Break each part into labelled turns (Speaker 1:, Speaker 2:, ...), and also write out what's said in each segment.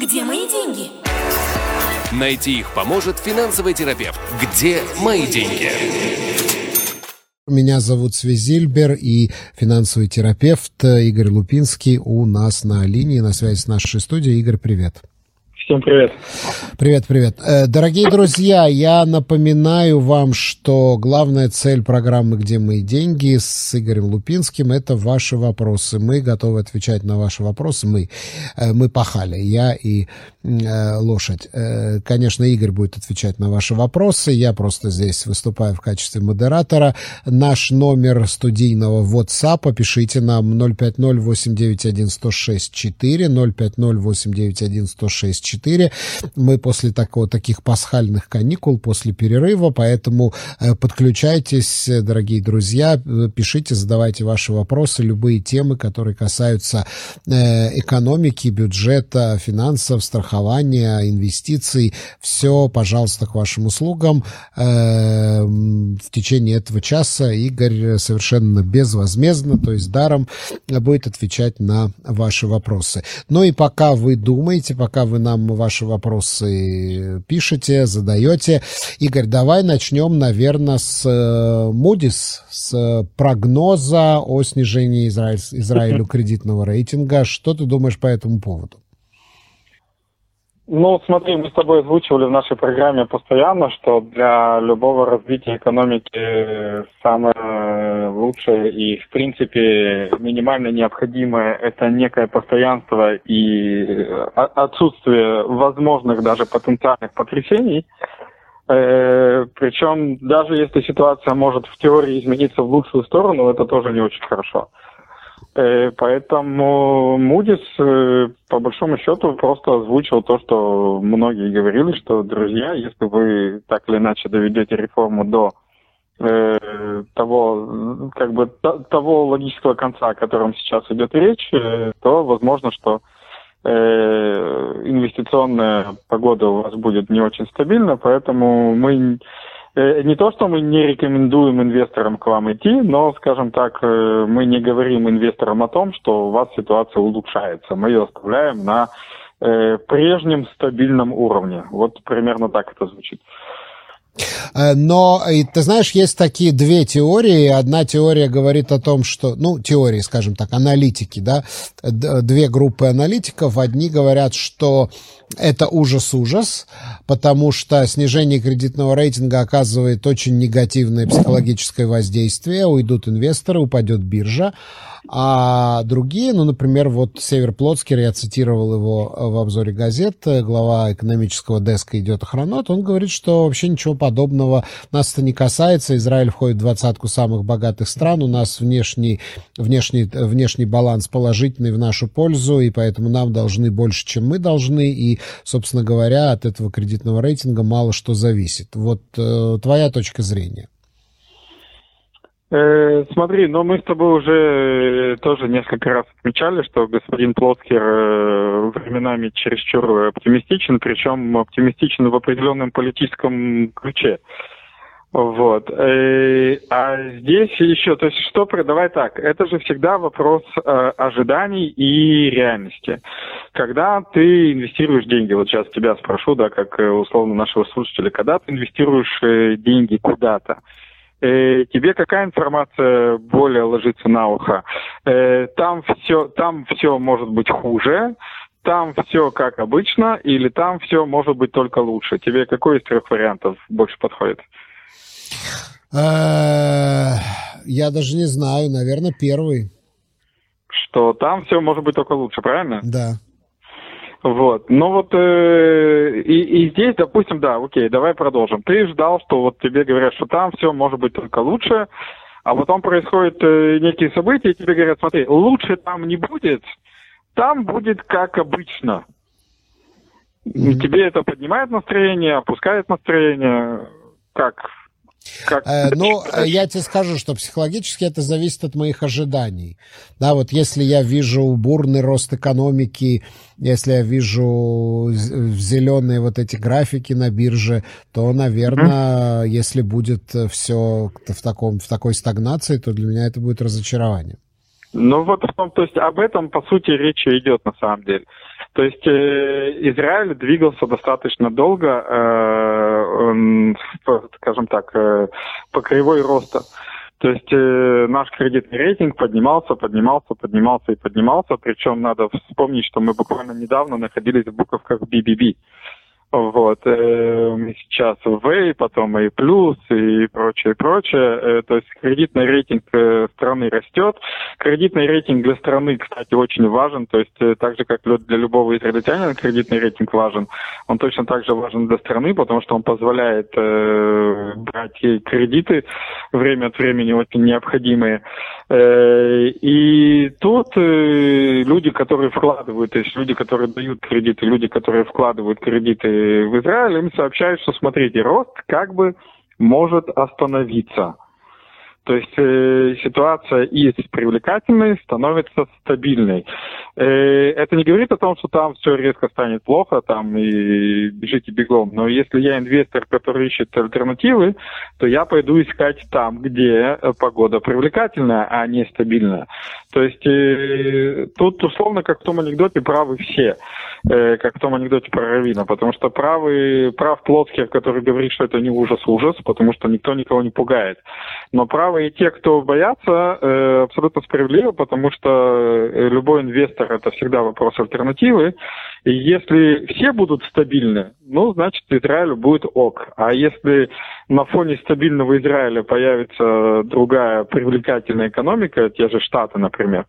Speaker 1: Где мои деньги?
Speaker 2: Найти их поможет финансовый терапевт. Где мои деньги?
Speaker 3: Меня зовут Свизильбер и финансовый терапевт Игорь Лупинский у нас на линии, на связи с нашей студией. Игорь, привет.
Speaker 4: Всем привет.
Speaker 3: Привет, привет. Э, дорогие друзья, я напоминаю вам, что главная цель программы «Где мои деньги» с Игорем Лупинским – это ваши вопросы. Мы готовы отвечать на ваши вопросы. Мы, э, мы пахали, я и э, лошадь. Конечно, Игорь будет отвечать на ваши вопросы. Я просто здесь выступаю в качестве модератора. Наш номер студийного WhatsApp пишите нам 050-891-106-4, 050-891-106-4. 4. Мы после такого, таких пасхальных каникул, после перерыва, поэтому э, подключайтесь, дорогие друзья, пишите, задавайте ваши вопросы, любые темы, которые касаются э, экономики, бюджета, финансов, страхования, инвестиций. Все, пожалуйста, к вашим услугам. Э, в течение этого часа Игорь совершенно безвозмездно, то есть даром, будет отвечать на ваши вопросы. Ну и пока вы думаете, пока вы нам ваши вопросы пишете, задаете. Игорь, давай начнем, наверное, с э, с прогноза о снижении Израиль, Израилю кредитного рейтинга. Что ты думаешь по этому поводу?
Speaker 4: Ну, смотри, мы с тобой озвучивали в нашей программе постоянно, что для любого развития экономики самое лучшее и, в принципе, минимально необходимое – это некое постоянство и отсутствие возможных даже потенциальных потрясений. Э, причем даже если ситуация может в теории измениться в лучшую сторону, это тоже не очень хорошо. Э, поэтому Мудис, э, по большому счету, просто озвучил то, что многие говорили, что, друзья, если вы так или иначе доведете реформу до э, того, как бы, того логического конца, о котором сейчас идет речь, то возможно, что инвестиционная погода у вас будет не очень стабильна, поэтому мы не то, что мы не рекомендуем инвесторам к вам идти, но, скажем так, э, мы не говорим инвесторам о том, что у вас ситуация улучшается. Мы ее оставляем на э, прежнем стабильном уровне. Вот примерно так это звучит.
Speaker 3: Но, ты знаешь, есть такие две теории. Одна теория говорит о том, что, ну, теории, скажем так, аналитики, да, две группы аналитиков. Одни говорят, что это ужас-ужас, потому что снижение кредитного рейтинга оказывает очень негативное психологическое воздействие, уйдут инвесторы, упадет биржа, а другие, ну, например, вот Север Плотскер, я цитировал его в обзоре газет, глава экономического деска идет охранот, он говорит, что вообще ничего подобного нас это не касается, Израиль входит в двадцатку самых богатых стран, у нас внешний, внешний, внешний баланс положительный в нашу пользу, и поэтому нам должны больше, чем мы должны, и собственно говоря, от этого кредитного рейтинга мало что зависит. Вот э, твоя точка зрения.
Speaker 4: Э, смотри, но мы с тобой уже э, тоже несколько раз отмечали, что господин Плоскер э, временами чересчур оптимистичен, причем оптимистичен в определенном политическом ключе. Вот. А здесь еще, то есть что, давай так, это же всегда вопрос ожиданий и реальности. Когда ты инвестируешь деньги, вот сейчас тебя спрошу, да, как условно нашего слушателя, когда ты инвестируешь деньги куда-то, э, тебе какая информация более ложится на ухо? Э, там все, там все может быть хуже, там все как обычно, или там все может быть только лучше. Тебе какой из трех вариантов больше подходит?
Speaker 3: Э, я даже не знаю, наверное, первый.
Speaker 4: Что там все может быть только лучше, правильно?
Speaker 3: Да.
Speaker 4: Вот. Ну вот э, и, и здесь, допустим, да, окей, давай продолжим. Ты ждал, что вот тебе говорят, что там все может быть только лучше, а потом происходят э, некие события, и тебе говорят, смотри, лучше там не будет, там будет как обычно. Mm-hmm. Тебе это поднимает настроение, опускает настроение, как
Speaker 3: как... Э, ну, я тебе скажу, что психологически это зависит от моих ожиданий. Да, вот если я вижу бурный рост экономики, если я вижу зеленые вот эти графики на бирже, то, наверное, mm-hmm. если будет все в, таком, в такой стагнации, то для меня это будет разочарование.
Speaker 4: Ну вот в том, то есть об этом, по сути, речь идет на самом деле. То есть э, Израиль двигался достаточно долго, э, э, скажем так, э, по кривой роста. То есть э, наш кредитный рейтинг поднимался, поднимался, поднимался и поднимался. Причем надо вспомнить, что мы буквально недавно находились в буковках BBB. Вот, э, сейчас В, потом и плюс, и прочее, прочее. Э, то есть кредитный рейтинг э, страны растет. Кредитный рейтинг для страны, кстати, очень важен. То есть так же, как для любого израильтянина кредитный рейтинг важен, он точно так же важен для страны, потому что он позволяет брать кредиты время от времени очень необходимые. Э, и тут э, люди, которые вкладывают, то есть люди, которые дают кредиты, люди, которые вкладывают кредиты в Израиль, им сообщают, что смотрите, рост как бы может остановиться. То есть э, ситуация из привлекательной становится стабильной. Э, это не говорит о том, что там все резко станет плохо, там и бежите бегом. Но если я инвестор, который ищет альтернативы, то я пойду искать там, где погода привлекательная, а не стабильная. То есть э, тут условно, как в том анекдоте, правы все, э, как в том анекдоте про Равина, потому что правы, прав Плотских, который говорит, что это не ужас-ужас, потому что никто никого не пугает. Но правы и те, кто боятся, э, абсолютно справедливо, потому что э, любой инвестор это всегда вопрос альтернативы. И если все будут стабильны, ну, значит, Израилю будет ок. А если на фоне стабильного Израиля появится другая привлекательная экономика, те же Штаты, например,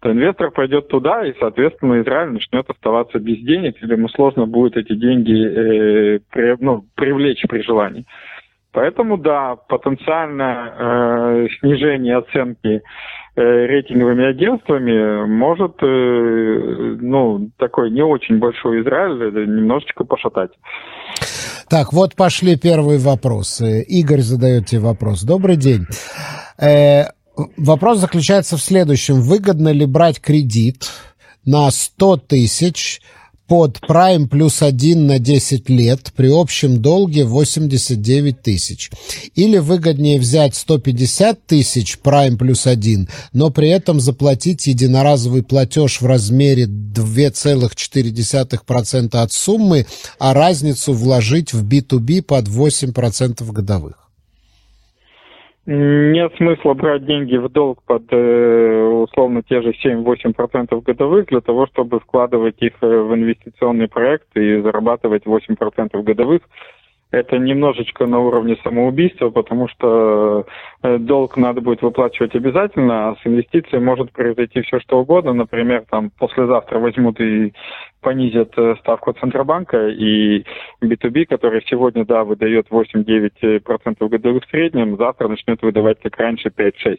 Speaker 4: то инвестор пойдет туда, и, соответственно, Израиль начнет оставаться без денег, или ему сложно будет эти деньги э, при, ну, привлечь при желании. Поэтому, да, потенциальное э, снижение оценки э, рейтинговыми агентствами может, э, ну, такой не очень большой Израиль э, немножечко пошатать.
Speaker 3: Так, вот пошли первые вопросы. Игорь задает тебе вопрос. Добрый день. Э, вопрос заключается в следующем. Выгодно ли брать кредит на 100 тысяч под Prime плюс 1 на 10 лет при общем долге 89 тысяч. Или выгоднее взять 150 тысяч Prime плюс 1, но при этом заплатить единоразовый платеж в размере 2,4% от суммы, а разницу вложить в B2B под 8% годовых.
Speaker 4: Нет смысла брать деньги в долг под э, условно те же 7-8% годовых для того, чтобы вкладывать их э, в инвестиционный проект и зарабатывать 8% годовых это немножечко на уровне самоубийства, потому что э, долг надо будет выплачивать обязательно, а с инвестицией может произойти все что угодно. Например, там послезавтра возьмут и понизят э, ставку Центробанка, и B2B, который сегодня, да, выдает 8-9% годовых в среднем, завтра начнет выдавать, как раньше, 5-6%.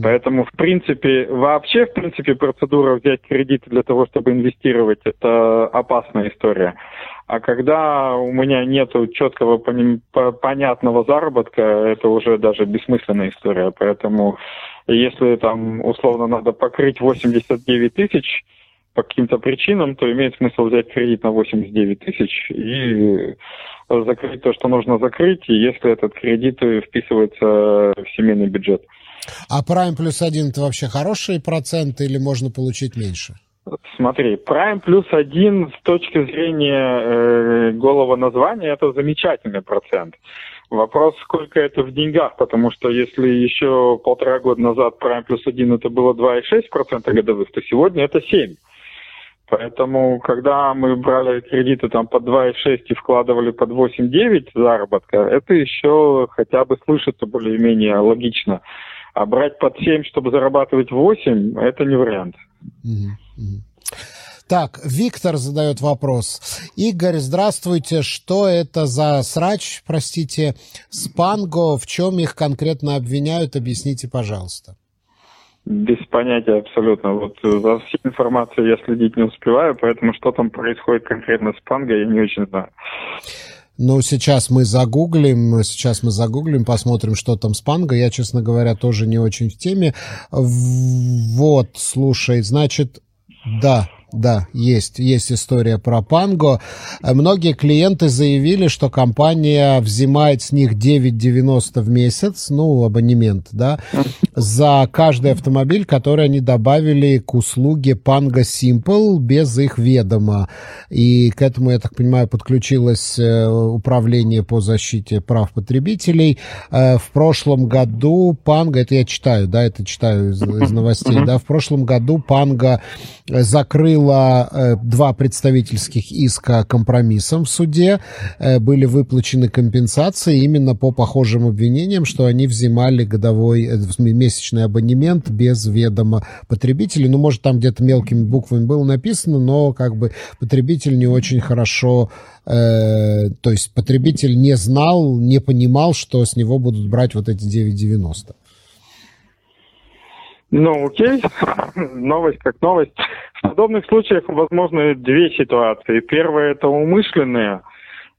Speaker 4: Поэтому, в принципе, вообще, в принципе, процедура взять кредит для того, чтобы инвестировать, это опасная история. А когда у меня нет четкого понятного заработка, это уже даже бессмысленная история. Поэтому если там условно надо покрыть 89 тысяч по каким-то причинам, то имеет смысл взять кредит на 89 тысяч и закрыть то, что нужно закрыть, если этот кредит вписывается в семейный бюджет.
Speaker 3: А Prime плюс один это вообще хорошие проценты или можно получить меньше?
Speaker 4: Смотри, Prime плюс один с точки зрения э, голого названия это замечательный процент. Вопрос, сколько это в деньгах, потому что если еще полтора года назад Prime плюс один это было 2,6% годовых, то сегодня это 7%. Поэтому, когда мы брали кредиты там под 2,6 и вкладывали под 8-9 заработка, это еще хотя бы слышится более-менее логично. А брать под 7, чтобы зарабатывать 8, это не вариант.
Speaker 3: Так, Виктор задает вопрос. Игорь, здравствуйте. Что это за срач, простите, Спанго? В чем их конкретно обвиняют? Объясните, пожалуйста.
Speaker 4: Без понятия абсолютно. Вот за всей информацией я следить не успеваю, поэтому что там происходит конкретно с Панго, я не очень знаю.
Speaker 3: Ну, сейчас мы загуглим, сейчас мы загуглим, посмотрим, что там с Панго. Я, честно говоря, тоже не очень в теме. Вот, слушай, значит, да, да, есть, есть история про Панго. Многие клиенты заявили, что компания взимает с них 9,90 в месяц, ну, абонемент, да, за каждый автомобиль, который они добавили к услуге Pango Simple без их ведома. И к этому, я так понимаю, подключилось э, управление по защите прав потребителей. Э, в прошлом году Pango, это я читаю, да, это читаю из, из новостей, да, в прошлом году Pango закрыла э, два представительских иска компромиссом в суде. Были выплачены компенсации именно по похожим обвинениям, что они взимали годовой месячный абонемент без ведома потребителей. Ну, может, там где-то мелкими буквами было написано, но как бы потребитель не очень хорошо, э, то есть потребитель не знал, не понимал, что с него будут брать вот эти 9,90.
Speaker 4: Ну, окей, новость как новость. В подобных случаях возможны две ситуации. Первая – это умышленные,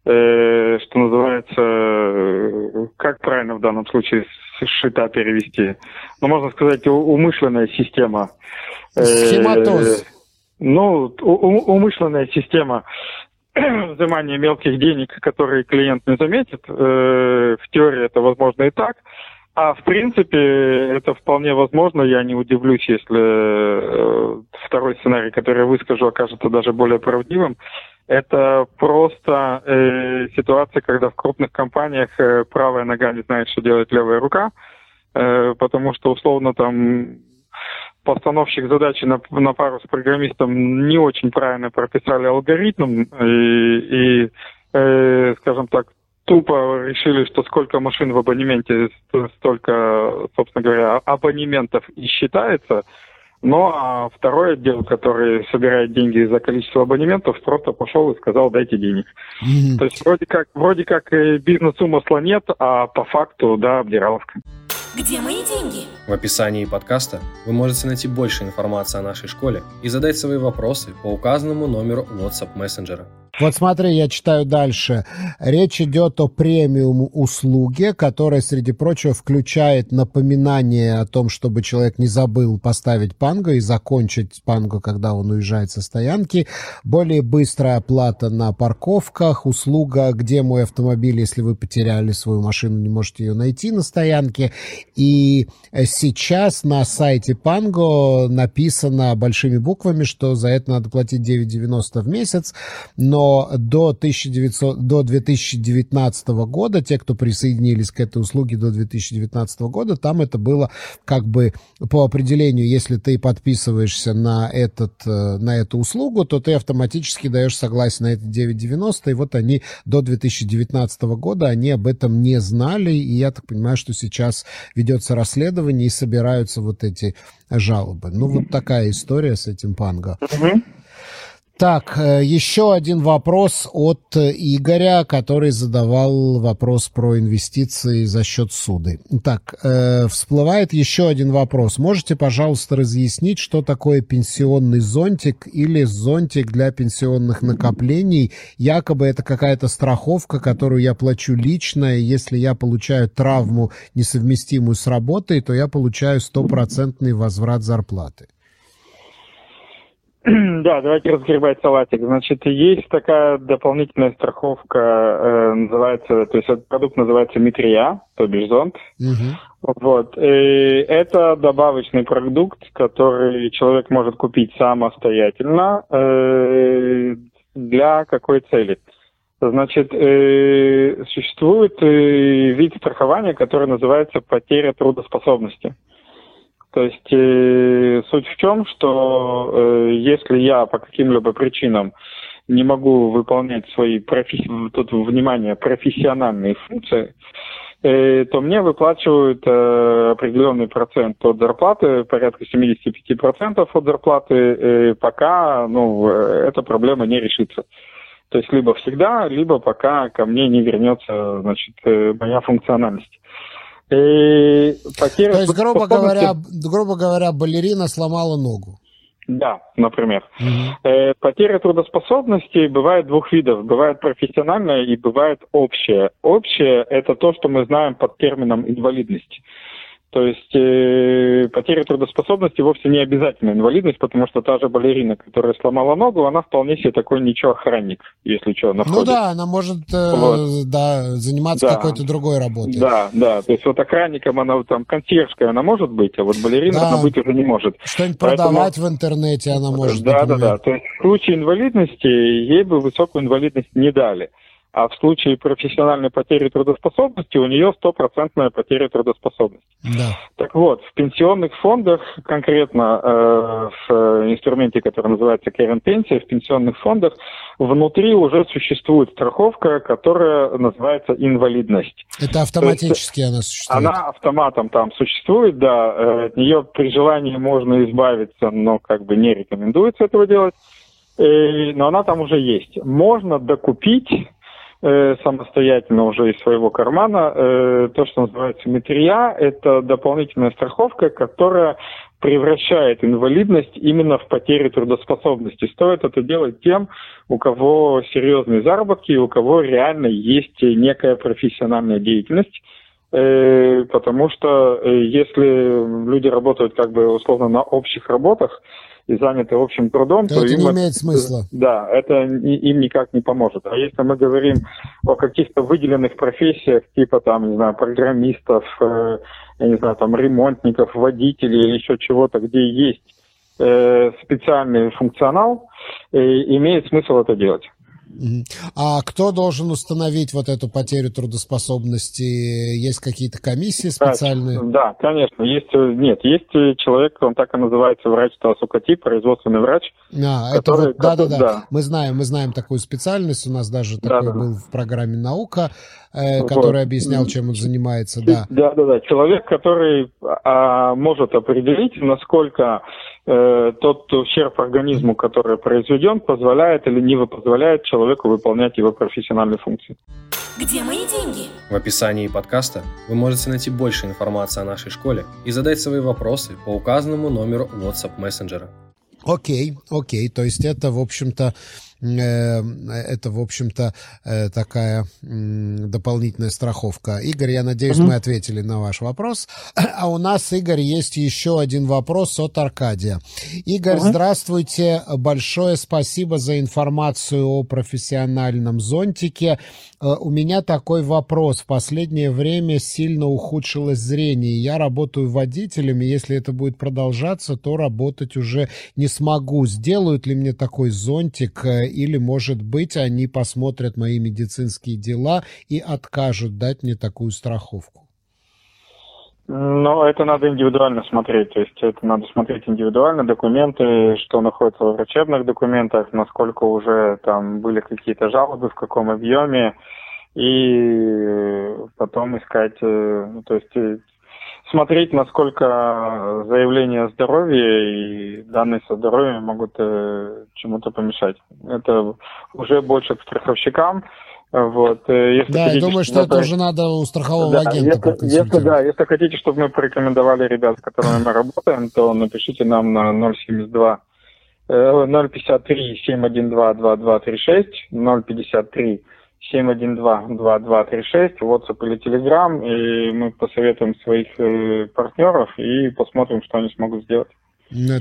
Speaker 4: э, что называется, э, как правильно в данном случае шита перевести. Ну, можно сказать, умышленная система.
Speaker 3: Схематоз.
Speaker 4: Э, ну, умышленная система взимания мелких денег, которые клиент не заметит. Э, в теории это возможно и так. А в принципе, это вполне возможно. Я не удивлюсь, если э, второй сценарий, который я выскажу, окажется даже более правдивым. Это просто э, ситуация, когда в крупных компаниях э, правая нога не знает, что делает левая рука, э, потому что условно там постановщик задачи на, на пару с программистом не очень правильно прописали алгоритм и, и э, скажем так, тупо решили, что сколько машин в абонементе, столько, собственно говоря, абонементов и считается – ну, а второй отдел, который собирает деньги за количество абонементов, просто пошел и сказал, дайте денег. Mm-hmm. То есть вроде как, вроде как бизнес умысла нет, а по факту, да, обдираловка.
Speaker 1: Где мои деньги?
Speaker 5: В описании подкаста вы можете найти больше информации о нашей школе и задать свои вопросы по указанному номеру WhatsApp мессенджера.
Speaker 3: Вот смотри, я читаю дальше. Речь идет о премиум услуге, которая, среди прочего, включает напоминание о том, чтобы человек не забыл поставить панго и закончить панго, когда он уезжает со стоянки. Более быстрая оплата на парковках, услуга, где мой автомобиль, если вы потеряли свою машину, не можете ее найти на стоянке. И сейчас на сайте Панго написано большими буквами, что за это надо платить 9,90 в месяц, но до, 1900, до 2019 года, те, кто присоединились к этой услуге до 2019 года, там это было как бы по определению, если ты подписываешься на, этот, э, на эту услугу, то ты автоматически даешь согласие на эти 9,90, и вот они до 2019 года, они об этом не знали, и я так понимаю, что сейчас ведется расследование и собираются вот эти жалобы. Ну, вот такая история с этим панго. Mm-hmm. Так, э, еще один вопрос от Игоря, который задавал вопрос про инвестиции за счет суды. Так, э, всплывает еще один вопрос. Можете, пожалуйста, разъяснить, что такое пенсионный зонтик или зонтик для пенсионных накоплений? Якобы это какая-то страховка, которую я плачу лично, и если я получаю травму, несовместимую с работой, то я получаю стопроцентный возврат зарплаты.
Speaker 4: Да, давайте разгребать салатик. Значит, есть такая дополнительная страховка, э, называется, то есть этот продукт называется Митрия, то бишь зонт. Угу. Вот. И это добавочный продукт, который человек может купить самостоятельно. Э, для какой цели? Значит, э, существует э, вид страхования, который называется потеря трудоспособности. То есть э, суть в чем, что э, если я по каким-либо причинам не могу выполнять свои профи... тут внимание профессиональные функции, э, то мне выплачивают э, определенный процент от зарплаты, порядка 75% от зарплаты, э, пока ну, эта проблема не решится. То есть либо всегда, либо пока ко мне не вернется значит, э, моя функциональность.
Speaker 3: И потеря То есть, грубо говоря, грубо говоря, балерина сломала ногу.
Speaker 4: Да, например. Угу. Э, потеря трудоспособности бывает двух видов. Бывает профессиональная и бывает общая. Общая – это то, что мы знаем под термином инвалидность. То есть э, потеря трудоспособности вовсе не обязательно инвалидность, потому что та же балерина, которая сломала ногу, она вполне себе такой ничего охранник, если что, на
Speaker 3: Ну да, она может э, вот. да, заниматься да. какой-то другой работой.
Speaker 4: Да, да, то есть вот охранником она там консьержская она может быть, а вот балерина да. она быть уже не может.
Speaker 3: Что-нибудь Поэтому... продавать в интернете она может.
Speaker 4: Да, например. да, да. То есть в случае инвалидности ей бы высокую инвалидность не дали а в случае профессиональной потери трудоспособности у нее стопроцентная потеря трудоспособности.
Speaker 3: Да.
Speaker 4: Так вот, в пенсионных фондах, конкретно э, в инструменте, который называется Керен Пенсия, в пенсионных фондах внутри уже существует страховка, которая называется инвалидность.
Speaker 3: Это автоматически есть, она существует?
Speaker 4: Она автоматом там существует, да. Э, от нее при желании можно избавиться, но как бы не рекомендуется этого делать. Э, но она там уже есть. Можно докупить Э, самостоятельно уже из своего кармана. Э, то, что называется метрия, это дополнительная страховка, которая превращает инвалидность именно в потерю трудоспособности. Стоит это делать тем, у кого серьезные заработки, у кого реально есть некая профессиональная деятельность, э, потому что если люди работают как бы условно на общих работах, и заняты общим трудом,
Speaker 3: то, то это им, не имеет смысла.
Speaker 4: Да, это им никак не поможет. А если мы говорим о каких-то выделенных профессиях, типа там, не знаю, программистов, э, я не знаю, там ремонтников, водителей или еще чего-то, где есть э, специальный функционал, э, имеет смысл это делать.
Speaker 3: А кто должен установить вот эту потерю трудоспособности? Есть какие-то комиссии специальные?
Speaker 4: Да, конечно. Есть, э, нет, есть э, человек, он так и называется, врач Тасукати, производственный врач.
Speaker 3: А, который, это вот, да, да, да, да. Мы знаем, мы знаем такую специальность. У нас даже да, такой да, был да. в программе «Наука», э, который вот. объяснял, чем он занимается. Да,
Speaker 4: да, да. да. Человек, который а, может определить, насколько Э, тот ущерб организму, который произведен, позволяет или не позволяет человеку выполнять его профессиональные функции.
Speaker 1: Где мои деньги?
Speaker 5: В описании подкаста вы можете найти больше информации о нашей школе и задать свои вопросы по указанному номеру WhatsApp мессенджера.
Speaker 3: Окей, окей, то есть это, в общем-то, это, в общем-то, э, такая дополнительная страховка. Игорь, я надеюсь, угу. мы ответили на ваш вопрос. А у нас, Игорь, есть еще один вопрос от Аркадия. Игорь, угу. здравствуйте. Большое спасибо за информацию о профессиональном зонтике. Э, у меня такой вопрос. В последнее время сильно ухудшилось зрение. Я работаю водителем, и если это будет продолжаться, то работать уже не смогу. Сделают ли мне такой зонтик или, может быть, они посмотрят мои медицинские дела и откажут дать мне такую страховку?
Speaker 4: Ну, это надо индивидуально смотреть, то есть это надо смотреть индивидуально, документы, что находится в врачебных документах, насколько уже там были какие-то жалобы, в каком объеме, и потом искать, э, ну, то есть э, смотреть, насколько заявления о здоровье и данные со здоровьем могут э, чему-то помешать. Это уже больше к страховщикам. Вот,
Speaker 3: э, если да, хотите, я думаю, что это уже надо у страхового да,
Speaker 4: агента если, если, да, если хотите, чтобы мы порекомендовали ребят, с которыми мы работаем, то напишите нам на 072 053 712 2236 053 712-2236, WhatsApp или Telegram, и мы посоветуем своих э, партнеров и посмотрим, что они смогут сделать.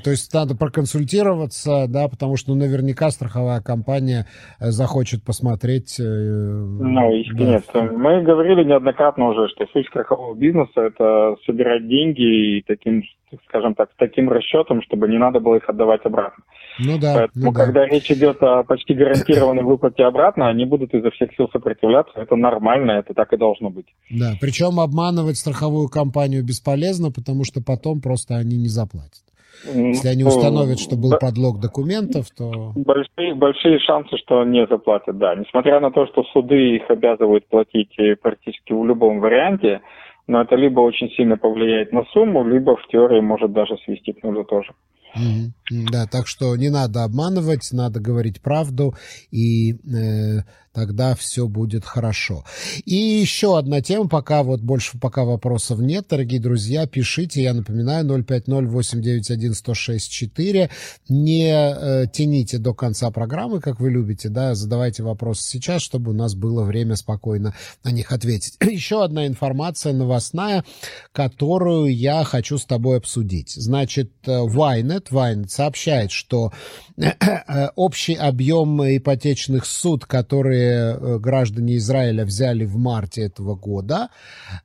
Speaker 3: То есть надо проконсультироваться, да, потому что ну, наверняка страховая компания э, захочет посмотреть. Э,
Speaker 4: ну, естественно. Да. Мы говорили неоднократно уже, что суть страхового бизнеса – это собирать деньги и таким, скажем так, таким расчетом, чтобы не надо было их отдавать обратно.
Speaker 3: Ну да.
Speaker 4: Поэтому,
Speaker 3: ну,
Speaker 4: когда
Speaker 3: да.
Speaker 4: речь идет о почти гарантированной выплате обратно, они будут изо всех сил сопротивляться. Это нормально, это так и должно быть.
Speaker 3: Да, причем обманывать страховую компанию бесполезно, потому что потом просто они не заплатят. Если они установят, что был подлог документов, то...
Speaker 4: Большие, большие шансы, что не заплатят, да. Несмотря на то, что суды их обязывают платить практически в любом варианте, но это либо очень сильно повлияет на сумму, либо в теории может даже свести к нулю тоже.
Speaker 3: Угу. Да, так что не надо обманывать, надо говорить правду, и э, тогда все будет хорошо. И еще одна тема, пока вот больше пока вопросов нет, дорогие друзья, пишите, я напоминаю, 050-891-1064, не э, тяните до конца программы, как вы любите, да, задавайте вопросы сейчас, чтобы у нас было время спокойно на них ответить. Еще одна информация новостная, которую я хочу с тобой обсудить. Значит, Вайнет, э, Вайнет сообщает, что э, общий объем ипотечных суд, которые э, граждане Израиля взяли в марте этого года,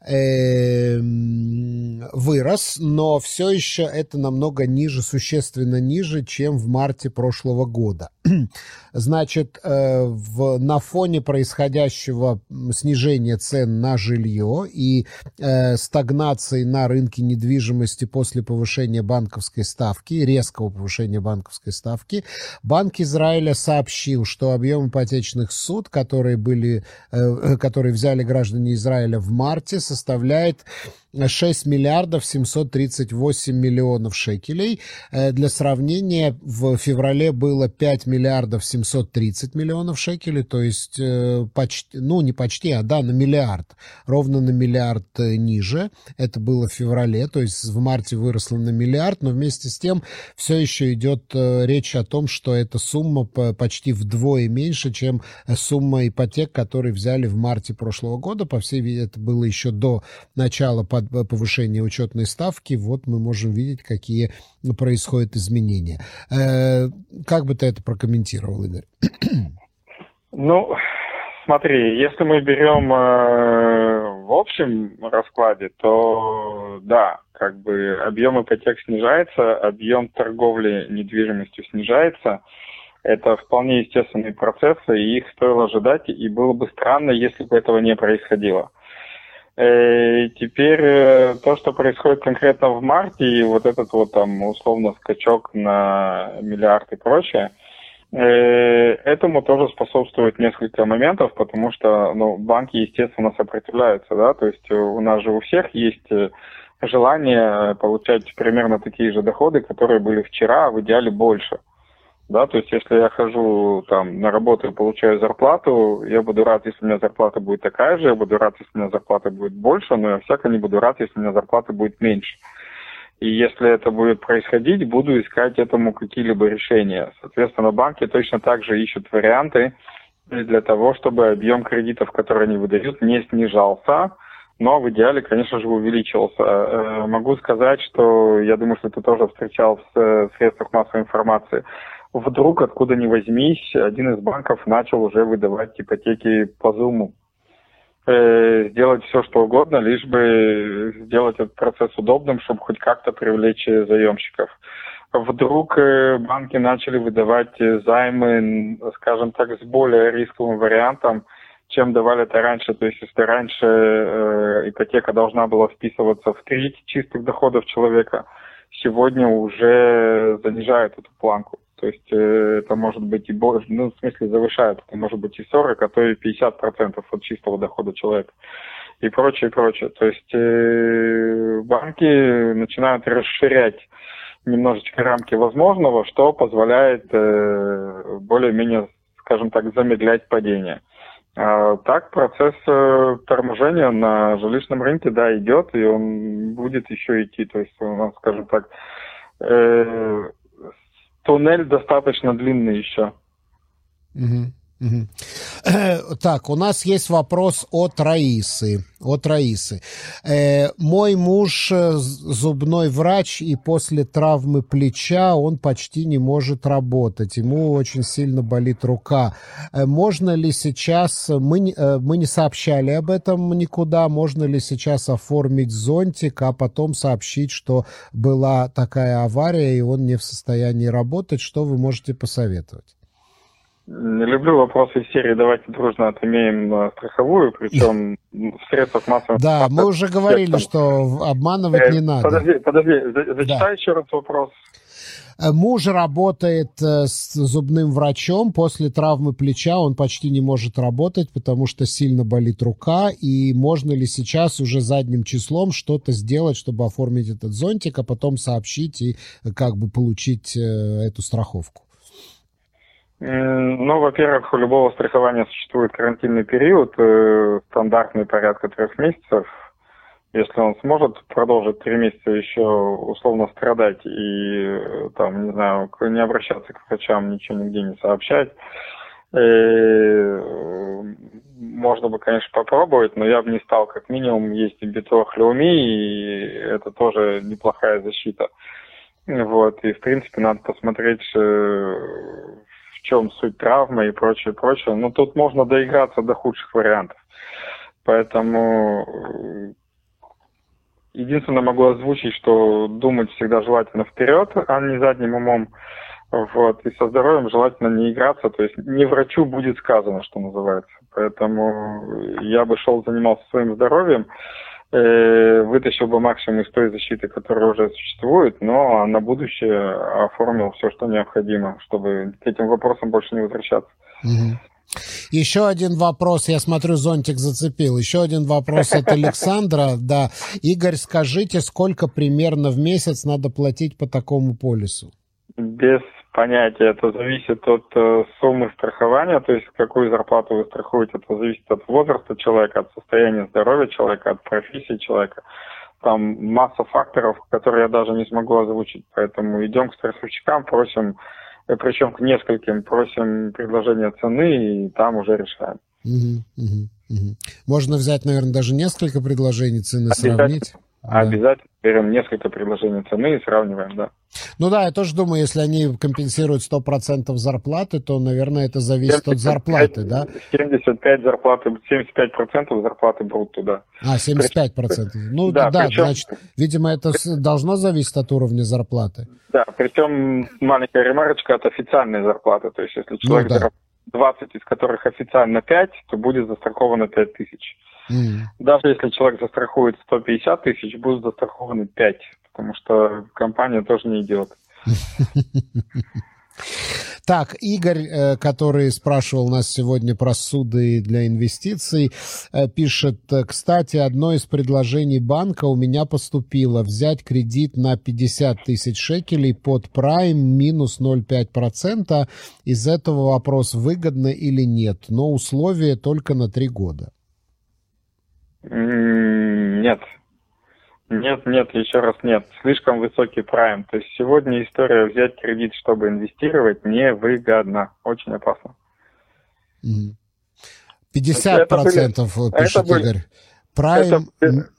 Speaker 3: эм, вырос, но все еще это намного ниже, существенно ниже, чем в марте прошлого года. Значит, в, на фоне происходящего снижения цен на жилье и стагнации на рынке недвижимости после повышения банковской ставки, резкого повышения банковской ставки, Банк Израиля сообщил, что объем ипотечных суд, которые, были, э, которые взяли граждане Израиля в марте, составляет 6 миллиардов 738 миллионов шекелей. Э, для сравнения, в феврале было 5 миллиардов 730 миллионов шекелей, то есть э, почти, ну не почти, а да, на миллиард, ровно на миллиард э, ниже. Это было в феврале, то есть в марте выросло на миллиард, но вместе с тем все еще идет речь о том, что эта сумма почти вдвое меньше, чем сумма ипотек, которые взяли в марте прошлого года. По всей видимости, это было еще до начала под повышения учетной ставки, вот мы можем видеть, какие происходят изменения. Э, как бы ты это прокомментировал, Игорь?
Speaker 4: Ну, смотри, если мы берем э, в общем раскладе, то да, как бы объем ипотек снижается, объем торговли недвижимостью снижается. Это вполне естественные процессы, и их стоило ожидать, и было бы странно, если бы этого не происходило. Э, теперь э, то, что происходит конкретно в марте, и вот этот вот там условно скачок на миллиард и прочее, этому тоже способствует несколько моментов, потому что ну, банки, естественно, сопротивляются, да, то есть у нас же у всех есть желание получать примерно такие же доходы, которые были вчера, а в идеале больше да, то есть если я хожу там на работу и получаю зарплату, я буду рад, если у меня зарплата будет такая же, я буду рад, если у меня зарплата будет больше, но я всяко не буду рад, если у меня зарплата будет меньше. И если это будет происходить, буду искать этому какие-либо решения. Соответственно, банки точно так же ищут варианты для того, чтобы объем кредитов, которые они выдают, не снижался, но в идеале, конечно же, увеличивался. Э, могу сказать, что я думаю, что ты тоже встречал в средствах массовой информации вдруг, откуда ни возьмись, один из банков начал уже выдавать ипотеки по зуму. Э, сделать все, что угодно, лишь бы сделать этот процесс удобным, чтобы хоть как-то привлечь заемщиков. Вдруг э, банки начали выдавать займы, скажем так, с более рисковым вариантом, чем давали это раньше. То есть, если раньше э, ипотека должна была вписываться в треть чистых доходов человека, сегодня уже занижают эту планку. То есть э, это может быть и больше, ну, в смысле завышает, это может быть и 40, а то и 50 процентов от чистого дохода человека и прочее, прочее. То есть э, банки начинают расширять немножечко рамки возможного, что позволяет э, более-менее, скажем так, замедлять падение. А так процесс э, торможения на жилищном рынке, да, идет, и он будет еще идти. То есть у нас, скажем так, э, туннель достаточно длинный еще.
Speaker 3: Угу. Так, у нас есть вопрос от Раисы. От Раисы. Э, мой муж э, зубной врач, и после травмы плеча он почти не может работать. Ему очень сильно болит рука. Э, можно ли сейчас, мы, э, мы не сообщали об этом никуда, можно ли сейчас оформить зонтик, а потом сообщить, что была такая авария, и он не в состоянии работать? Что вы можете посоветовать?
Speaker 4: Не люблю вопросы из серии «Давайте дружно отымеем э, страховую», причем в средствах массовой
Speaker 3: Да, мы уже говорили, что обманывать не надо.
Speaker 4: Подожди, подожди, зачитай еще раз вопрос.
Speaker 3: Э, муж работает э, с зубным врачом. После травмы плеча он почти не может работать, потому что сильно болит рука. И можно ли сейчас уже задним числом что-то сделать, чтобы оформить этот зонтик, а потом сообщить и как бы получить эту страховку?
Speaker 4: Ну, во-первых, у любого страхования существует карантинный период, стандартный порядка трех месяцев если он сможет продолжить три месяца еще условно страдать и там, не знаю, не обращаться к врачам, ничего нигде не сообщать, э, можно бы, конечно, попробовать, но я бы не стал. Как минимум есть и битох и это тоже неплохая защита. Вот, и в принципе надо посмотреть, э, чем суть травмы и прочее, прочее. Но тут можно доиграться до худших вариантов. Поэтому Единственное, могу озвучить, что думать всегда желательно вперед, а не задним умом. Вот. И со здоровьем желательно не играться, то есть не врачу будет сказано, что называется. Поэтому я бы шел, занимался своим здоровьем, э, вытащил бы максимум из той защиты, которая уже существует, но на будущее оформил все, что необходимо, чтобы к этим вопросам больше не возвращаться.
Speaker 3: Угу. Еще один вопрос, я смотрю, зонтик зацепил. Еще один вопрос от Александра. Да, Игорь, скажите, сколько примерно в месяц надо платить по такому полису?
Speaker 4: Без понятия. Это зависит от э, суммы страхования, то есть какую зарплату вы страхуете. Это зависит от возраста человека, от состояния здоровья человека, от профессии человека. Там масса факторов, которые я даже не смогу озвучить. Поэтому идем к страховщикам, просим Э, причем к нескольким просим предложения цены, и там уже решаем.
Speaker 3: Угу, угу, угу. Можно взять, наверное, даже несколько предложений цены, сравнить.
Speaker 4: Да. Обязательно берем несколько предложений цены и сравниваем, да.
Speaker 3: Ну да, я тоже думаю, если они компенсируют 100% зарплаты, то, наверное, это зависит 75, от зарплаты, да?
Speaker 4: 75 зарплаты, 75% зарплаты будут туда.
Speaker 3: А, 75%. Причем, ну да, да причем, значит, видимо, это должно зависеть от уровня зарплаты.
Speaker 4: Да, причем маленькая ремарочка от официальной зарплаты. То есть, если ну человек ну, да. 20, из которых официально 5, то будет застраховано 5 тысяч. Mm. Даже если человек застрахует 150 тысяч, будут застрахованы 5, потому что компания тоже не идет.
Speaker 3: Так, Игорь, э, который спрашивал нас сегодня про суды для инвестиций, э, пишет, кстати, одно из предложений банка у меня поступило взять кредит на 50 тысяч шекелей под прайм минус 0,5%. Из этого вопрос, выгодно или нет, но условие только на три года.
Speaker 4: Нет, нет, нет, еще раз нет. Слишком высокий прайм. То есть сегодня история взять кредит, чтобы инвестировать, невыгодно. Очень опасно.
Speaker 3: 50 процентов, пишет это Игорь. Прайм это,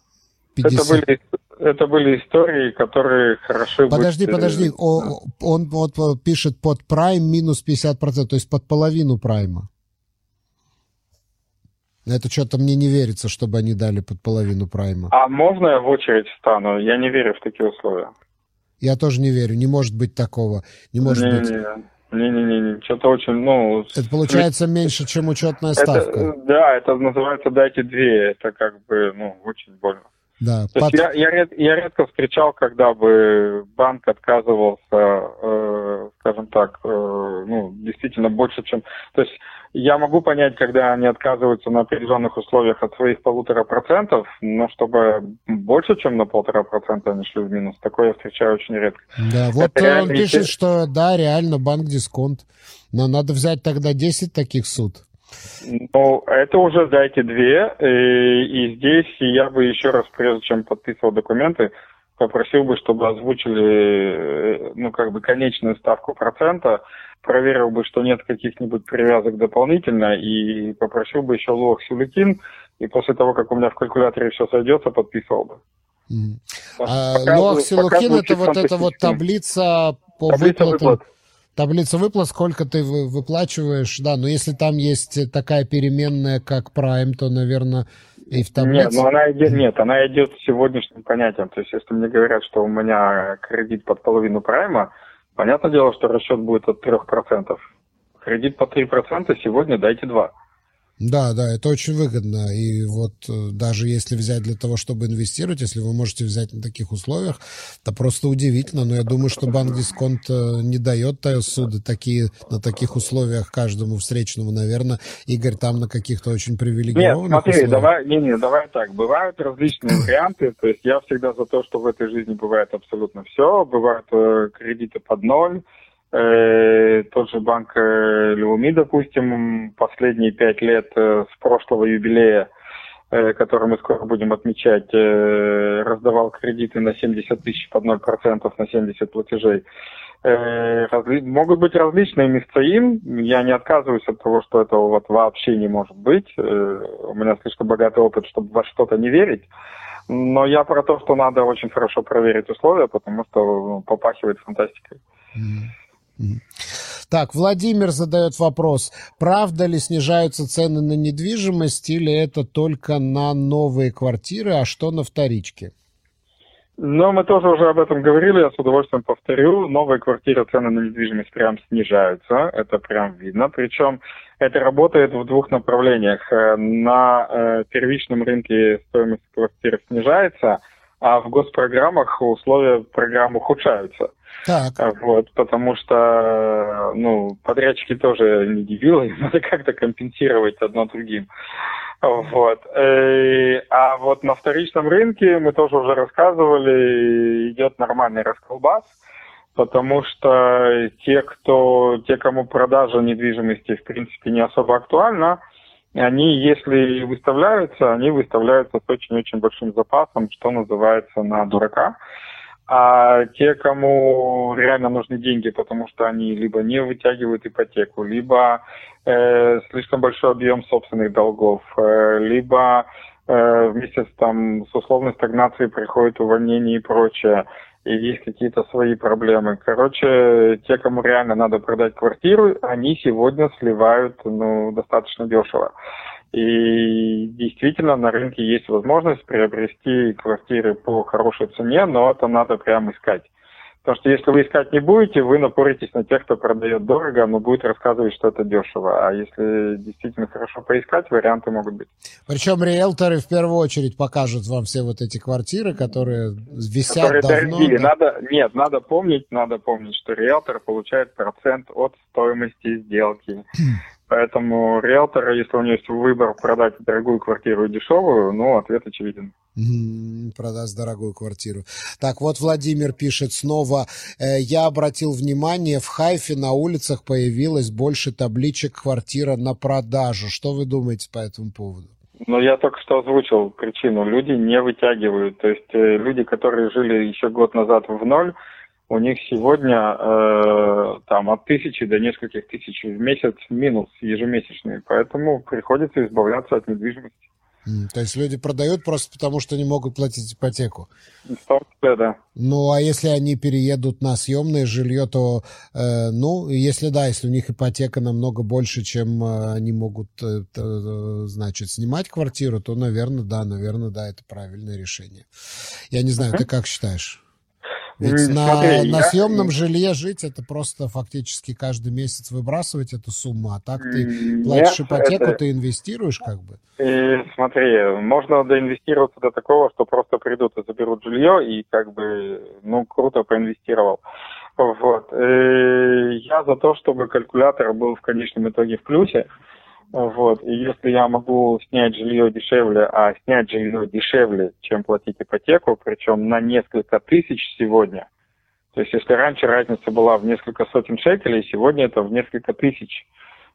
Speaker 4: 50. Это были, это были истории, которые хорошо...
Speaker 3: Подожди, быть... подожди. О, он вот пишет под прайм минус 50 процентов, то есть под половину прайма. Это что-то мне не верится, чтобы они дали под половину прайма.
Speaker 4: А можно я в очередь встану? Я не верю в такие условия.
Speaker 3: Я тоже не верю. Не может быть такого. Не может не, быть.
Speaker 4: Не-не-не, что-то очень, ну...
Speaker 3: Это получается меньше, чем учетная ставка.
Speaker 4: Это, да, это называется «дайте две». Это как бы, ну, очень больно.
Speaker 3: Да.
Speaker 4: То под... есть я, я, я редко встречал, когда бы банк отказывался, э, скажем так, э, ну, действительно больше, чем... То есть я могу понять, когда они отказываются на определенных условиях от своих полутора процентов, но чтобы больше, чем на полтора процента они шли в минус, такое я встречаю очень редко.
Speaker 3: Да, вот Это он пишет, что да, реально банк дисконт. Но надо взять тогда 10 таких суд.
Speaker 4: Ну, это уже дайте две. И, и здесь я бы еще раз, прежде чем подписывал документы, попросил бы, чтобы озвучили, ну, как бы конечную ставку процента, проверил бы, что нет каких-нибудь привязок дополнительно, и попросил бы еще лог сюлетин, и после того, как у меня в калькуляторе все сойдется, подписывал бы.
Speaker 3: Mm. А, лог силукин это вот эта вот таблица по таблица выплатам. Выплат. Таблица выплат, сколько ты выплачиваешь, да, но если там есть такая переменная, как Prime, то, наверное, и в таблице...
Speaker 4: Нет, но она идет, нет, она идет сегодняшним понятием. То есть, если мне говорят, что у меня кредит под половину прайма, понятное дело, что расчет будет от 3%. Кредит по 3% сегодня дайте 2.
Speaker 3: Да, да, это очень выгодно. И вот э, даже если взять для того, чтобы инвестировать, если вы можете взять на таких условиях, это просто удивительно. Но я думаю, что банк Дисконт э, не дает суды такие, на таких условиях каждому встречному. Наверное, Игорь там на каких-то очень привилегированных
Speaker 4: Нет, смотри,
Speaker 3: условиях.
Speaker 4: давай, не, не, давай так. Бывают различные варианты. То есть я всегда за то, что в этой жизни бывает абсолютно все. Бывают э, кредиты под ноль, тот же банк э, Леуми, допустим, последние пять лет э, с прошлого юбилея, который мы скоро будем отмечать, раздавал кредиты на 70 тысяч под 0%, на 70 платежей. Разли... Могут быть различные мифцаим. Я не отказываюсь от того, что этого вот вообще не может быть. У меня слишком богатый опыт, чтобы во что-то не верить. Но я про то, что надо очень хорошо проверить условия, потому что ну, попахивает фантастикой. Mm-hmm.
Speaker 3: Так, Владимир задает вопрос. Правда ли снижаются цены на недвижимость или это только на новые квартиры, а что на вторичке?
Speaker 4: Ну, мы тоже уже об этом говорили, я с удовольствием повторю. Новые квартиры, цены на недвижимость прям снижаются, это прям видно. Причем это работает в двух направлениях. Э, на э, первичном рынке стоимость квартир снижается, а в госпрограммах условия программ ухудшаются. Так. Вот, потому что, ну, подрядчики тоже не дебилы, надо как-то компенсировать одно другим. Вот. Э, а вот на вторичном рынке, мы тоже уже рассказывали, идет нормальный расколбас, потому что те, кто, те, кому продажа недвижимости, в принципе, не особо актуальна, они, если выставляются, они выставляются с очень-очень большим запасом, что называется, на дурака. А те, кому реально нужны деньги, потому что они либо не вытягивают ипотеку, либо э, слишком большой объем собственных долгов, э, либо э, вместе с, там, с условной стагнацией приходит увольнение и прочее, и есть какие-то свои проблемы. Короче, те, кому реально надо продать квартиру, они сегодня сливают ну, достаточно дешево. И действительно на рынке есть возможность приобрести квартиры по хорошей цене, но это надо прямо искать. Потому что если вы искать не будете, вы напоритесь на тех, кто продает дорого, но будет рассказывать, что это дешево. А если действительно хорошо поискать, варианты могут быть.
Speaker 3: Причем риэлторы в первую очередь покажут вам все вот эти квартиры, которые висят которые давно.
Speaker 4: Дорогие. Надо, нет, надо помнить, надо помнить, что риэлтор получает процент от стоимости сделки. Поэтому риэлтор, если у него есть выбор продать дорогую квартиру и дешевую, ну, ответ очевиден.
Speaker 3: продаст дорогую квартиру. Так, вот Владимир пишет снова. Э, я обратил внимание, в Хайфе на улицах появилось больше табличек «Квартира на продажу». Что вы думаете по этому поводу?
Speaker 4: Ну, я только что озвучил причину. Люди не вытягивают. То есть э, люди, которые жили еще год назад в ноль, у них сегодня э, там от тысячи до нескольких тысяч в месяц минус ежемесячный, поэтому приходится избавляться от недвижимости.
Speaker 3: То есть люди продают просто потому, что не могут платить ипотеку.
Speaker 4: Да, да.
Speaker 3: Ну, а если они переедут на съемное жилье, то, э, ну, если да, если у них ипотека намного больше, чем э, они могут, э, э, значит, снимать квартиру, то, наверное, да, наверное, да, это правильное решение. Я не знаю, uh-huh. ты как считаешь? Ведь на, Смотри, на я... съемном жилье жить это просто фактически каждый месяц выбрасывать эту сумму, а так ты Нет, платишь ипотеку, это... ты инвестируешь как бы.
Speaker 4: И, смотри, можно доинвестироваться до такого, что просто придут и заберут жилье и как бы, ну, круто поинвестировал. Вот. И я за то, чтобы калькулятор был в конечном итоге в плюсе. Вот. И если я могу снять жилье дешевле, а снять жилье дешевле, чем платить ипотеку, причем на несколько тысяч сегодня, то есть если раньше разница была в несколько сотен шекелей, сегодня это в несколько тысяч.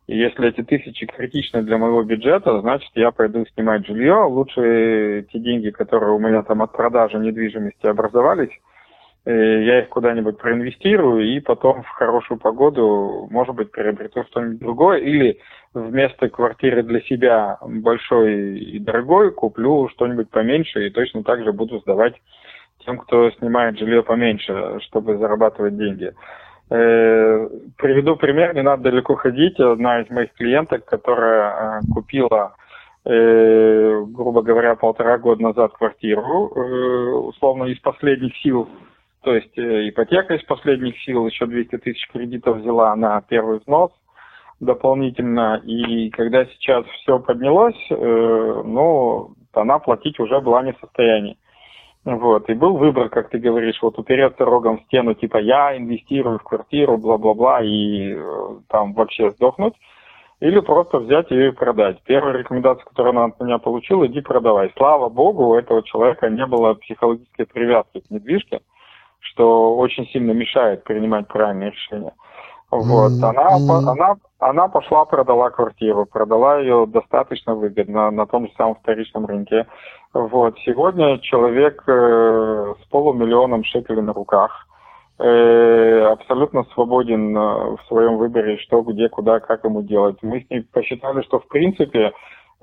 Speaker 4: И если эти тысячи критичны для моего бюджета, значит, я пойду снимать жилье. Лучше те деньги, которые у меня там от продажи недвижимости образовались, я их куда-нибудь проинвестирую и потом в хорошую погоду, может быть, приобрету что-нибудь другое или вместо квартиры для себя большой и дорогой куплю что-нибудь поменьше и точно так же буду сдавать тем, кто снимает жилье поменьше, чтобы зарабатывать деньги. Э, приведу пример, не надо далеко ходить. Одна из моих клиенток, которая э, купила, э, грубо говоря, полтора года назад квартиру, условно из последних сил, то есть ипотека из последних сил, еще 200 тысяч кредитов взяла на первый взнос, дополнительно. И когда сейчас все поднялось, э, ну, она платить уже была не в состоянии. Вот, и был выбор, как ты говоришь, вот упереться рогом в стену, типа я инвестирую в квартиру, бла-бла-бла, и э, там вообще сдохнуть, или просто взять и продать. Первая рекомендация, которую она от меня получила, иди продавай. Слава богу, у этого человека не было психологической привязки к недвижке, что очень сильно мешает принимать правильные решения. Вот, mm-hmm. она, она, она пошла, продала квартиру, продала ее достаточно выгодно на том же самом вторичном рынке. Вот, сегодня человек э, с полумиллионом шекелей на руках, э, абсолютно свободен э, в своем выборе, что, где, куда, как ему делать. Мы с ней посчитали, что в принципе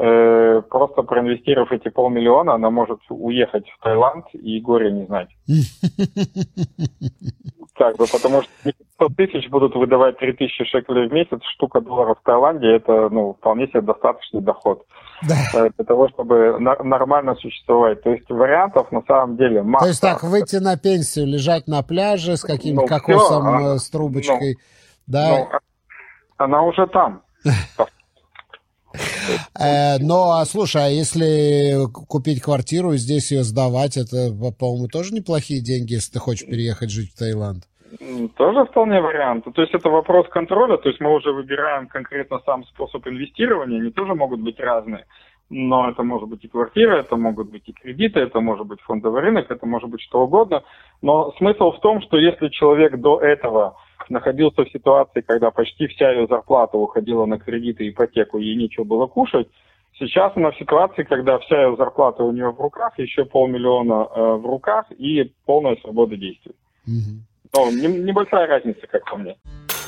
Speaker 4: просто проинвестировав эти полмиллиона, она может уехать в Таиланд и горе не знать. Так бы, потому что 100 тысяч будут выдавать 3 тысячи шекелей в месяц, штука долларов в Таиланде, это ну, вполне себе достаточный доход да. Э, для того, чтобы нормально существовать. То есть вариантов на самом деле масса.
Speaker 3: То есть так, выйти на пенсию, лежать на пляже с каким-то ну, кокосом, все, а, с трубочкой, ну, да? Ну,
Speaker 4: она уже там.
Speaker 3: Э, но, а слушай, а если купить квартиру и здесь ее сдавать, это, по-моему, тоже неплохие деньги, если ты хочешь переехать жить в Таиланд?
Speaker 4: Тоже вполне вариант. То есть это вопрос контроля, то есть мы уже выбираем конкретно сам способ инвестирования, они тоже могут быть разные. Но это может быть и квартира, это могут быть и кредиты, это может быть фондовый рынок, это может быть что угодно. Но смысл в том, что если человек до этого находился в ситуации, когда почти вся ее зарплата уходила на кредиты и ипотеку, ей нечего было кушать, Сейчас она в ситуации, когда вся ее зарплата у нее в руках, еще полмиллиона э, в руках и полная свобода действий. Угу. Ну, не, небольшая разница, как по мне.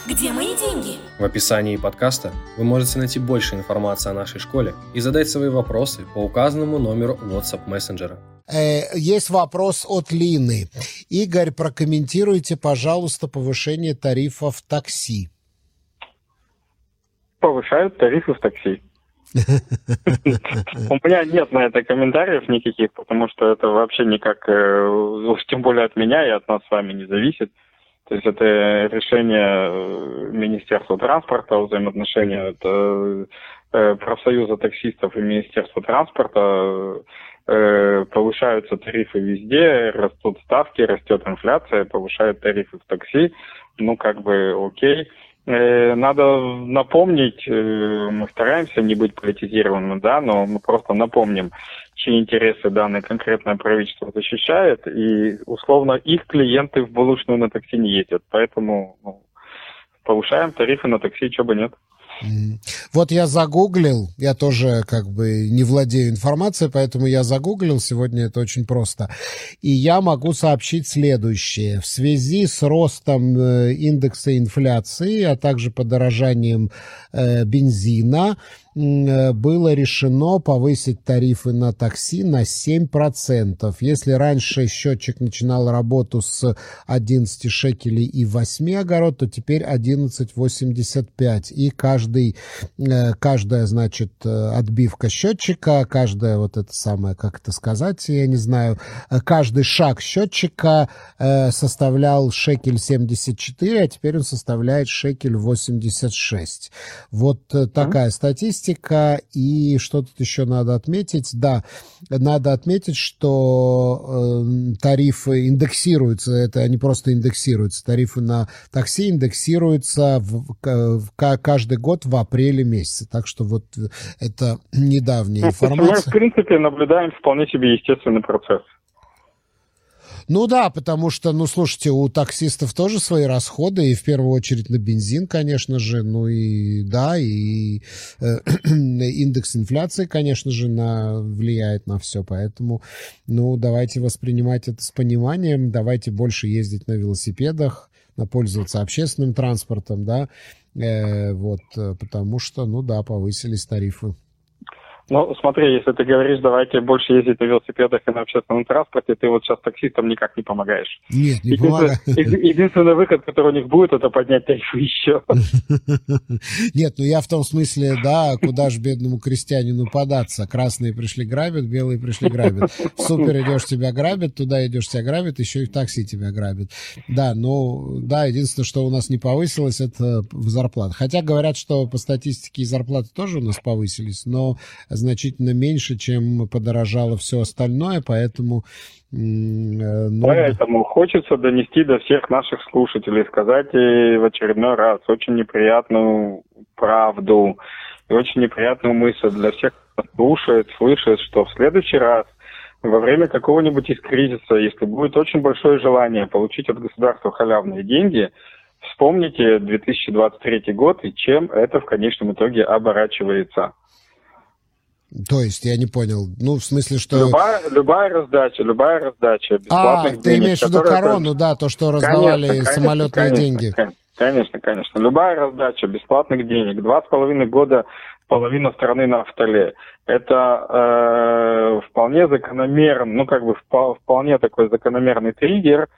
Speaker 1: Где мои деньги?
Speaker 5: В описании подкаста вы можете найти больше информации о нашей школе и задать свои вопросы по указанному номеру WhatsApp мессенджера.
Speaker 3: Э, есть вопрос от Лины. Игорь, прокомментируйте, пожалуйста, повышение тарифов такси.
Speaker 4: Повышают тарифы в такси. У меня нет на это комментариев никаких, потому что это вообще никак, э, тем более от меня и от нас с вами не зависит. То есть это решение э, Министерства транспорта, взаимоотношения это профсоюза таксистов и Министерства транспорта. Повышаются тарифы везде, растут ставки, растет инфляция, повышают тарифы в такси. Ну, как бы окей. Э, надо напомнить, э, мы стараемся не быть политизированными, да, но мы просто напомним, чьи интересы данное конкретное правительство защищает, и условно их клиенты в Булушную на такси не ездят, поэтому ну, повышаем тарифы на такси, чего бы нет.
Speaker 3: Вот я загуглил, я тоже как бы не владею информацией, поэтому я загуглил, сегодня это очень просто. И я могу сообщить следующее. В связи с ростом э, индекса инфляции, а также подорожанием э, бензина, было решено повысить тарифы на такси на 7%. Если раньше счетчик начинал работу с 11 шекелей и 8 огород, то теперь 11,85. И каждый, э, каждая, значит, э, отбивка счетчика, каждая вот это самое, как это сказать, я не знаю, каждый шаг счетчика составлял шекель 74, а теперь он составляет шекель 86. Вот такая статистика статистика, и что тут еще надо отметить? Да, надо отметить, что э, тарифы индексируются, это они просто индексируются, тарифы на такси индексируются в, в, каждый год в апреле месяце, так что вот это недавняя информация.
Speaker 4: Мы, в принципе, наблюдаем вполне себе естественный процесс.
Speaker 3: Ну да, потому что, ну слушайте, у таксистов тоже свои расходы, и в первую очередь на бензин, конечно же, ну и да, и э, индекс инфляции, конечно же, на, влияет на все, поэтому, ну давайте воспринимать это с пониманием, давайте больше ездить на велосипедах, на пользоваться общественным транспортом, да, э, вот, потому что, ну да, повысились тарифы.
Speaker 4: Ну, смотри, если ты говоришь, давайте больше ездить на велосипедах и на общественном транспорте, ты вот сейчас таксистам никак не помогаешь.
Speaker 3: Нет, не
Speaker 4: Единственный,
Speaker 3: помогаю.
Speaker 4: единственный выход, который у них будет, это поднять тарифы еще.
Speaker 3: Нет, ну я в том смысле, да, куда же бедному крестьянину податься? Красные пришли грабят, белые пришли грабят. В супер идешь, тебя грабят, туда идешь, тебя грабят, еще и в такси тебя грабят. Да, ну, да, единственное, что у нас не повысилось, это в зарплат. Хотя говорят, что по статистике зарплаты тоже у нас повысились, но значительно меньше, чем подорожало все остальное, поэтому... э, ну,
Speaker 4: Поэтому хочется донести до всех наших слушателей, сказать в очередной раз очень неприятную правду и очень неприятную мысль для всех, кто слушает, слышит, что в следующий раз во время какого-нибудь из кризиса, если будет очень большое желание получить от государства халявные деньги, вспомните 2023 год и чем это в конечном итоге оборачивается.
Speaker 3: То есть, я не понял. Ну, в смысле, что...
Speaker 4: Любая, любая раздача, любая раздача
Speaker 3: А, ты
Speaker 4: денег,
Speaker 3: имеешь в виду корону, да, то, что раздавали
Speaker 4: Конечно, конечно,
Speaker 3: самолетные
Speaker 4: конечно,
Speaker 3: деньги.
Speaker 4: кон- Конечно, конечно. Любая раздача бесплатных денег. Два с половиной года половина страны на автоле. Это э, вполне закономерный, ну как бы впо- вполне такой закономерный триггер,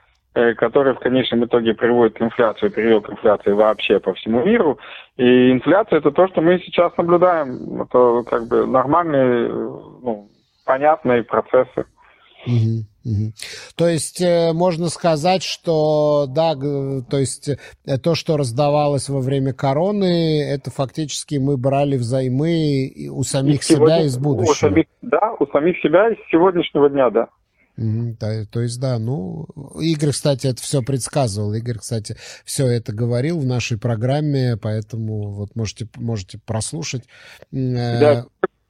Speaker 4: который в конечном итоге приводит к инфляции, привел к инфляции вообще по всему миру. И инфляция это то, что мы сейчас наблюдаем. Это как бы нормальные, э, ну, понятные процессы.
Speaker 3: То есть э, можно сказать, что да, то есть э, то, что раздавалось во время короны, это фактически мы брали взаймы у самих
Speaker 4: И сегодня-
Speaker 3: себя из
Speaker 4: У
Speaker 3: будущего.
Speaker 4: самих, да, у самих себя из сегодняшнего дня, да.
Speaker 3: Да, то есть, да, ну, Игорь, кстати, это все предсказывал. Игорь, кстати, все это говорил в нашей программе, поэтому вот можете, можете прослушать. Э,
Speaker 4: Да.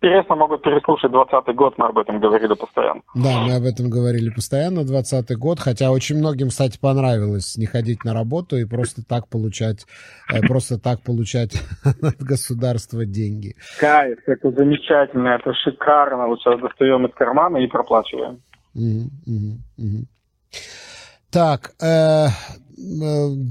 Speaker 4: Интересно, могут переслушать 20 год, мы об этом говорили постоянно.
Speaker 3: Да, мы об этом говорили постоянно, 20 год, хотя очень многим, кстати, понравилось не ходить на работу и просто так получать, э, просто так получать от государства деньги.
Speaker 4: Кайф, это замечательно, это шикарно. Вот сейчас достаем из кармана и проплачиваем.
Speaker 3: Мгм, мгм, мгм. Так, э, э,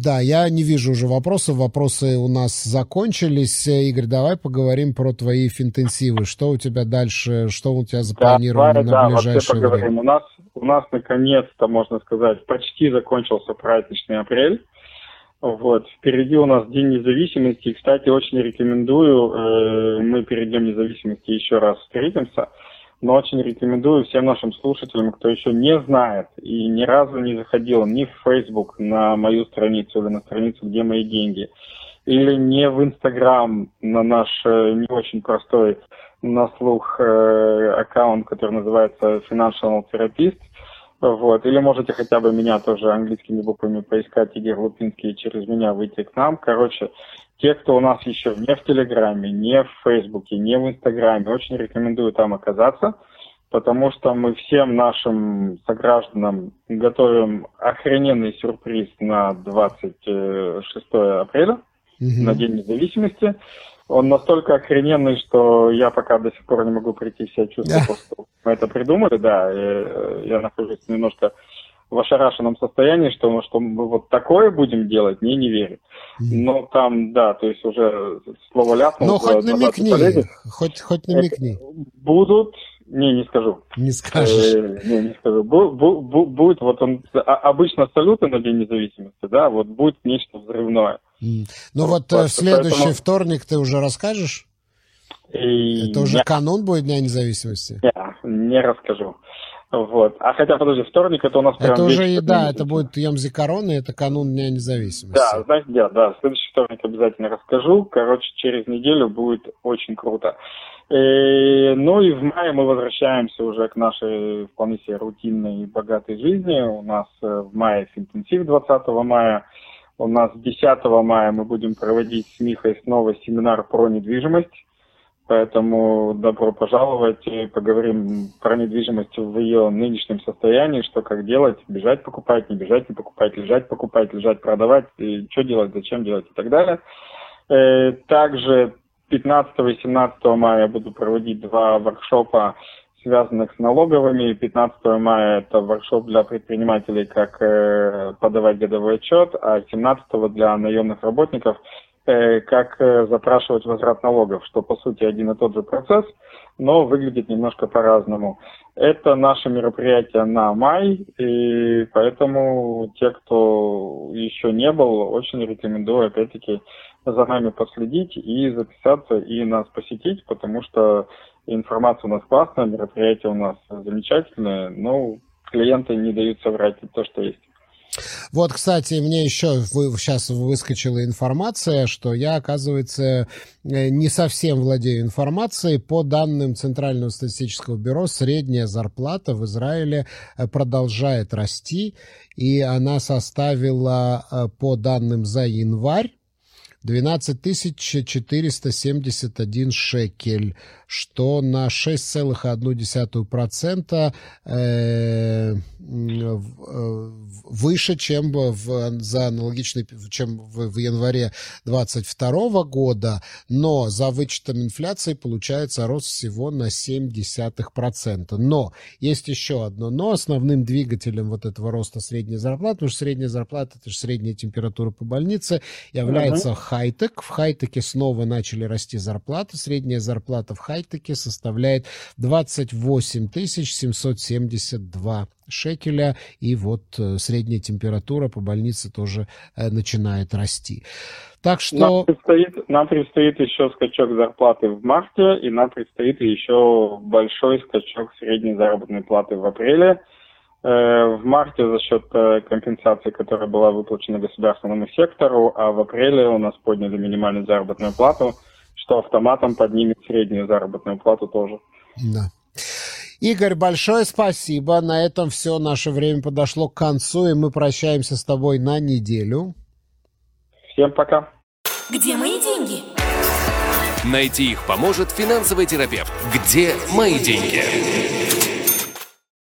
Speaker 3: да, я не вижу уже вопросов. Вопросы у нас закончились. Э, Игорь, давай поговорим про твои финтенсивы. Что у тебя дальше, что у тебя запланировано
Speaker 4: давай,
Speaker 3: на
Speaker 4: да,
Speaker 3: ближайшее время?
Speaker 4: поговорим. У нас, у нас наконец-то, можно сказать, почти закончился праздничный апрель. Вот. Впереди у нас День независимости. И, кстати, очень рекомендую, э, мы перед Днем независимости еще раз встретимся, но очень рекомендую всем нашим слушателям, кто еще не знает и ни разу не заходил ни в Facebook на мою страницу или на страницу «Где мои деньги», или не в Instagram на наш э, не очень простой на слух э, аккаунт, который называется Financial Therapist, вот. Или можете хотя бы меня тоже английскими буквами поискать, Игорь Лупинский, и через меня выйти к нам. Короче, те, кто у нас еще не в Телеграме, не в Фейсбуке, не в Инстаграме, очень рекомендую там оказаться, потому что мы всем нашим согражданам готовим охрененный сюрприз на 26 апреля,
Speaker 3: Мгм.
Speaker 4: на День независимости. Он настолько охрененный, что я пока до сих пор не могу прийти в себя чувство,
Speaker 3: Да.
Speaker 4: после того, мы это придумали, да. э, я нахожусь немножко в ошарашенном состоянии, что, ну, что мы вот такое будем делать, мне не верю.
Speaker 3: Мгм.
Speaker 4: Но там, да, то есть уже слово ляпнул.
Speaker 3: Ну, хоть
Speaker 4: не
Speaker 3: намекни,
Speaker 4: полезет.
Speaker 3: хоть, хоть намекни.
Speaker 4: Будут, не, не скажу.
Speaker 3: Не скажешь.
Speaker 4: Э, не, не скажу. Бу- бу- бу- будет вот он, а- обычно салюты на День независимости, да, вот будет нечто взрывное.
Speaker 3: М. Ну вот э, в следующий
Speaker 4: поэтому-
Speaker 3: вторник ты уже расскажешь?
Speaker 4: И
Speaker 3: Это уже
Speaker 4: я-
Speaker 3: канун будет Дня независимости?
Speaker 4: Не, не расскажу. Вот. А хотя, подожди, вторник это у нас прям
Speaker 3: Это уже,
Speaker 4: вечер
Speaker 3: и да, это будет Йомзи Короны, это канун Дня независимости.
Speaker 4: Да, знаете, да, да, следующий вторник обязательно расскажу. Короче, через неделю будет очень круто. Э, ну и в мае мы возвращаемся уже к нашей вполне себе рутинной и богатой жизни. У нас э, в мае интенсив 20 мая. У нас 10 мая мы будем проводить с Михой снова семинар про недвижимость. Поэтому добро пожаловать и поговорим про недвижимость в ее нынешнем состоянии, что как делать, бежать покупать, не бежать не покупать, лежать покупать, лежать продавать, и что делать, зачем делать и так далее. Э, Также 15 и 17 мая буду проводить два воркшопа, связанных с налоговыми. 15 мая это воркшоп для предпринимателей, как э, подавать годовой отчет, а 17 для наемных работников как э, запрашивать возврат налогов, что по сути один и тот же процесс, но выглядит немножко по-разному. Это наше мероприятие на май, и поэтому те, кто еще не был, очень рекомендую опять-таки за нами последить и записаться и нас посетить, потому что информация у нас классная, мероприятие у нас замечательное, но клиенты не дают соврать то, что есть.
Speaker 3: Вот, кстати, мне еще сейчас выскочила информация, что я, оказывается, э, не совсем владею информацией. По данным Центрального статистического бюро, средняя зарплата в Израиле э, продолжает расти, и она составила, э, по данным за январь, 12 471 шекель, что на 6,1% э, выше, чем в, за аналогичный, чем в, в январе 2022 года, но за вычетом инфляции получается рост всего на 0,7%. Но есть еще одно но. Основным двигателем вот этого роста средней зарплаты, потому что средняя зарплата, это же средняя температура по больнице, является uh-huh. хай-тек. В хай-теке снова начали расти зарплаты. Средняя зарплата в хай-теке составляет 28 772 шекеля, и вот э, средняя температура по больнице тоже э, начинает расти. Так что...
Speaker 4: Нам предстоит, нам предстоит еще скачок зарплаты в марте, и нам предстоит еще большой скачок средней заработной платы в апреле. Э, в марте за счет компенсации, которая была выплачена государственному сектору, а в апреле у нас подняли минимальную заработную плату, что автоматом поднимет среднюю заработную плату тоже.
Speaker 3: Да. Игорь, большое спасибо. На этом все. Наше время подошло к концу, и мы прощаемся с тобой на неделю.
Speaker 4: Всем пока.
Speaker 1: Где мои деньги?
Speaker 2: Найти их поможет финансовый терапевт. Где мои деньги?